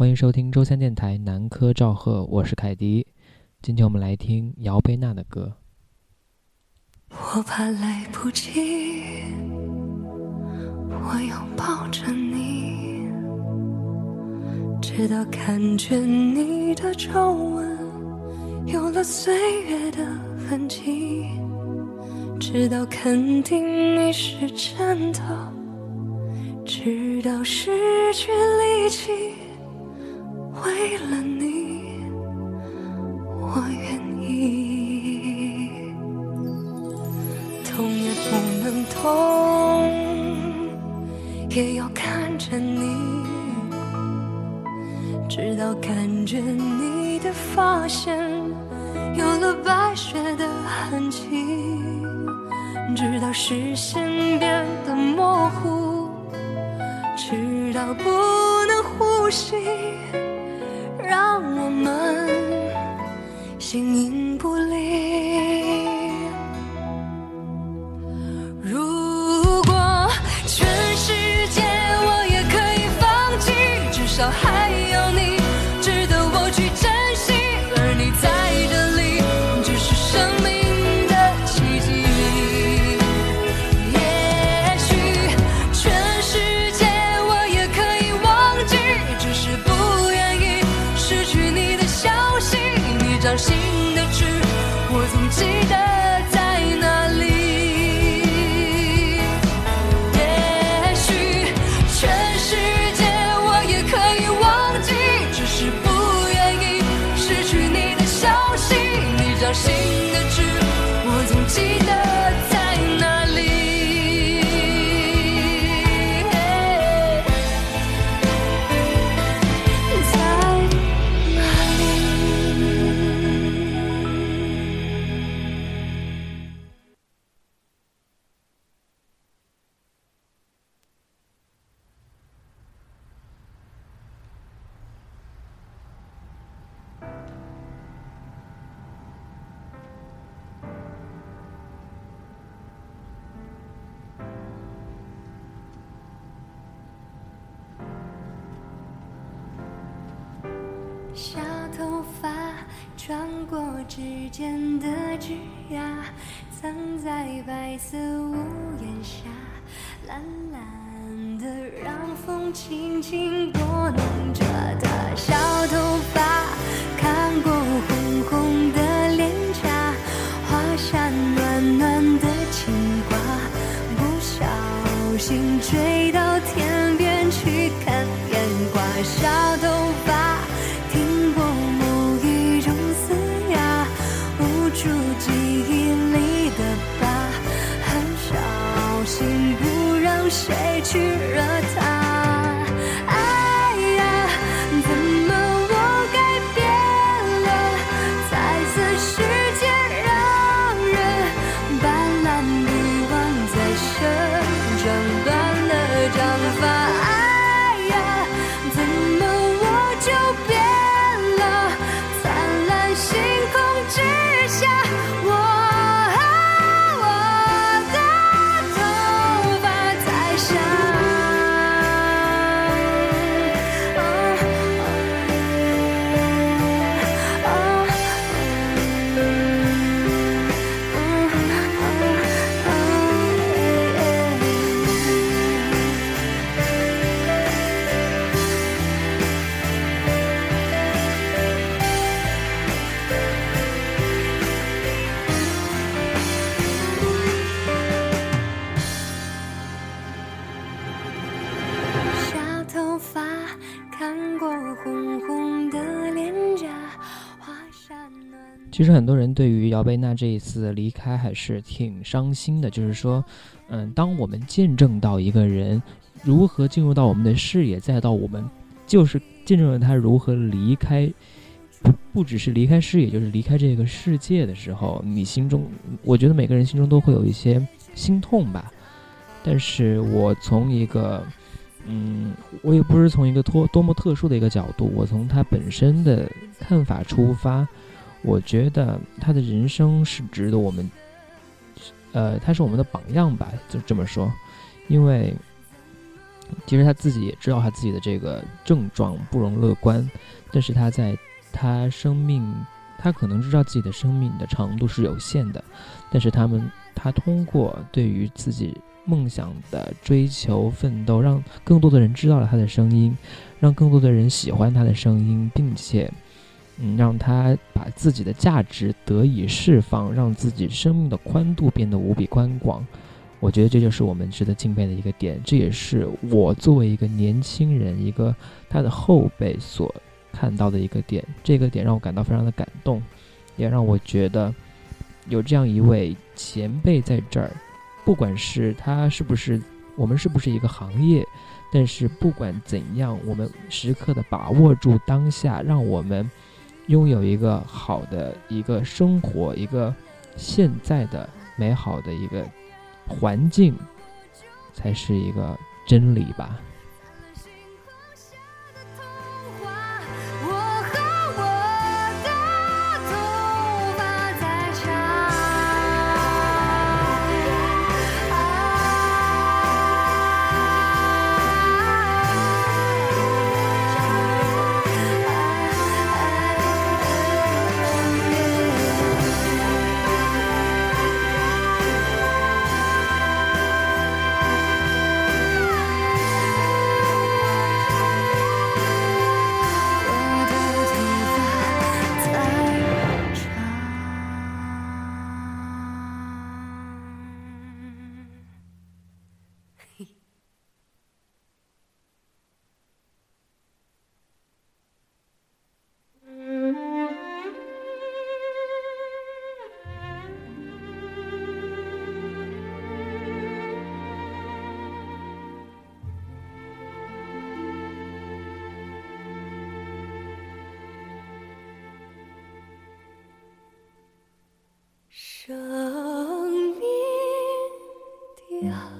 欢迎收听周三电台南柯赵贺，我是凯迪。今天我们来听姚贝娜的歌。我怕来不及，我要抱着你，直到看见你的皱纹有了岁月的痕迹，直到肯定你是真的，直到失去力气，为了你，我愿意。痛也不能痛，也要看着你，直到感觉你的发线有了白雪的痕迹，直到视线变得模糊，直到不能呼吸，我们形影不离。记得小头发穿过指尖的枝桠，藏在白色屋檐下，懒懒的，让风轻轻拨弄着它。小头发看过红红的脸颊，画下暖暖的牵挂，不小心追到天边去看烟花。小头谁去惹其实很多人对于姚贝娜这一次离开还是挺伤心的，就是说，嗯，当我们见证到一个人如何进入到我们的视野，再到我们就是见证了他如何离开，不不只是离开视野，就是离开这个世界的时候，你心中，我觉得每个人心中都会有一些心痛吧。但是我从一个，嗯，我也不是从一个多多么特殊的一个角度，我从他本身的看法出发。我觉得他的人生是值得我们，呃，他是我们的榜样吧，就这么说，因为其实他自己也知道他自己的这个症状不容乐观，但是他在他生命，他可能知道自己的生命的长度是有限的，但是他们他通过对于自己梦想的追求奋斗，让更多的人知道了他的声音，让更多的人喜欢他的声音，并且嗯让他把自己的价值得以释放，让自己生命的宽度变得无比宽广。我觉得这就是我们值得敬佩的一个点，这也是我作为一个年轻人，一个他的后辈所看到的一个点。这个点让我感到非常的感动，也让我觉得有这样一位前辈在这儿，不管是他是不是我们是不是一个行业，但是不管怎样，我们时刻的把握住当下，让我们拥有一个好的一个生活，一个现在的美好的一个。环境才是一个真理吧。呀。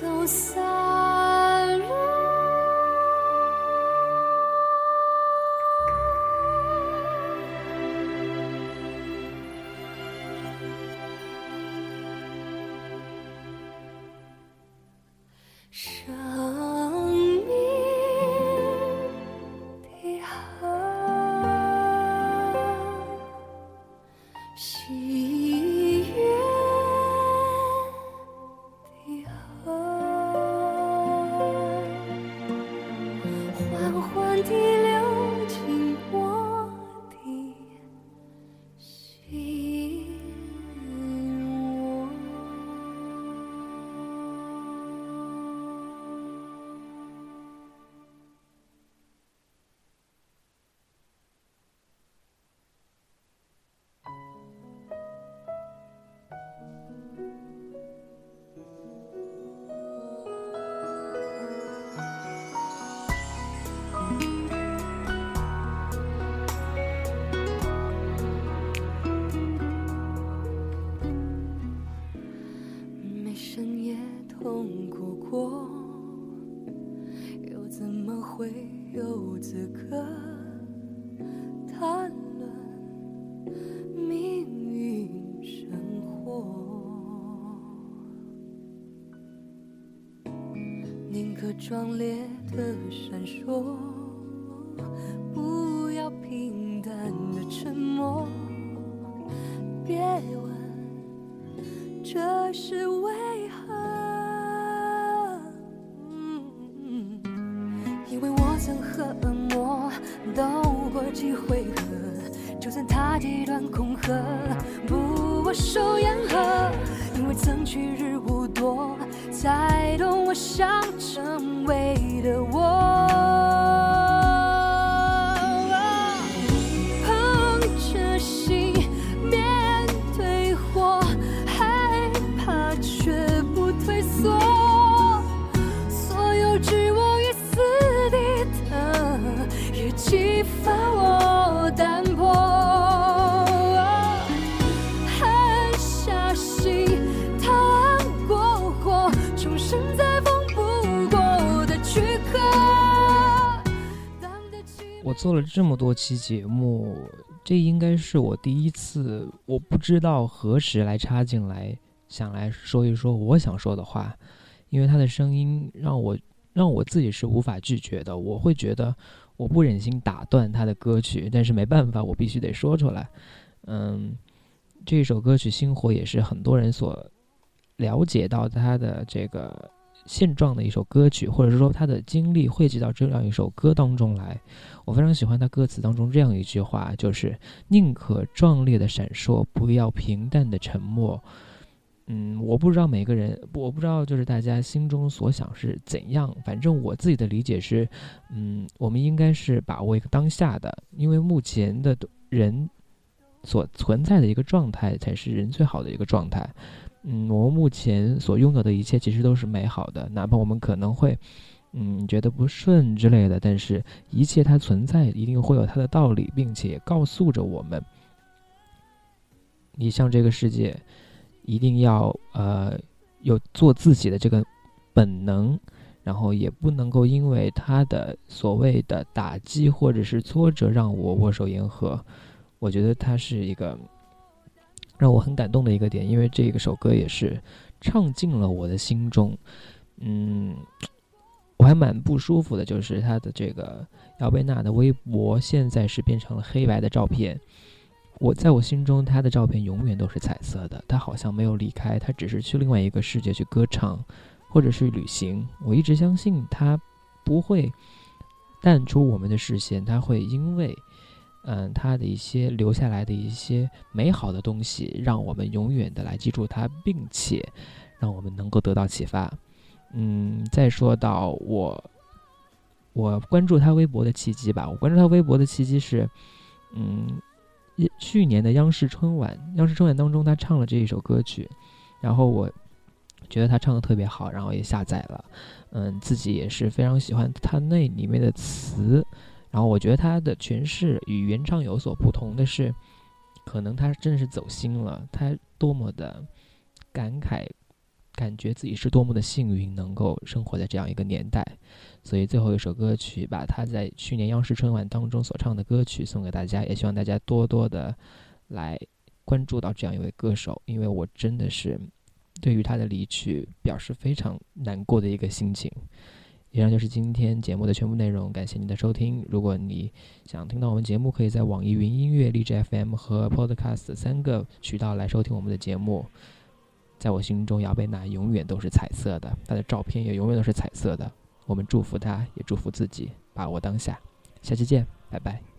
都散。天。此刻谈论命运生活。宁可壮烈的闪烁，不要平淡的沉默。别问这是为几回合，就算他极端恐吓，不握手言和，因为曾去日无多，才懂我想成为的我。做了这么多期节目，这应该是我第一次，我不知道何时来插进来，想来说一说我想说的话，因为他的声音让我让我自己是无法拒绝的，我会觉得我不忍心打断他的歌曲，但是没办法，我必须得说出来。嗯，这首歌曲《星火》也是很多人所了解到他的这个现状的一首歌曲，或者是说他的经历汇集到这样一首歌当中来。我非常喜欢他歌词当中这样一句话，就是“宁可壮烈的闪烁，不要平淡的沉默”。嗯，我不知道每个人，我不知道就是大家心中所想是怎样。反正我自己的理解是，嗯，我们应该是把握一个当下的，因为目前的人所存在的一个状态才是人最好的一个状态。嗯，我们目前所拥有的一切其实都是美好的，哪怕我们可能会。嗯，觉得不顺之类的，但是一切它存在，一定会有它的道理，并且告诉着我们，你向这个世界，一定要呃有做自己的这个本能，然后也不能够因为它的所谓的打击或者是挫折让我握手言和。我觉得它是一个让我很感动的一个点，因为这个首歌也是唱进了我的心中，嗯。我还蛮不舒服的，就是他的这个姚贝娜的微博现在是变成了黑白的照片。我在我心中，他的照片永远都是彩色的。他好像没有离开，他只是去另外一个世界去歌唱，或者是旅行。我一直相信他不会淡出我们的视线，他会因为嗯他的一些留下来的一些美好的东西，让我们永远的来记住他，并且让我们能够得到启发。嗯，再说到我，我关注他微博的契机吧。我关注他微博的契机是，嗯，去年的央视春晚，央视春晚当中他唱了这一首歌曲，然后我觉得他唱的特别好，然后也下载了，嗯，自己也是非常喜欢他那里面的词，然后我觉得他的诠释与原唱有所不同的是，可能他真的是走心了，他多么的感慨。感觉自己是多么的幸运，能够生活在这样一个年代，所以最后一首歌曲把他在去年央视春晚当中所唱的歌曲送给大家，也希望大家多多的来关注到这样一位歌手，因为我真的是对于他的离去表示非常难过的一个心情。以上就是今天节目的全部内容，感谢您的收听。如果你想听到我们节目，可以在网易云音乐、荔枝 FM 和 Podcast 三个渠道来收听我们的节目。在我心中，姚贝娜永远都是彩色的，她的照片也永远都是彩色的。我们祝福她，也祝福自己，把握当下。下期见，拜拜。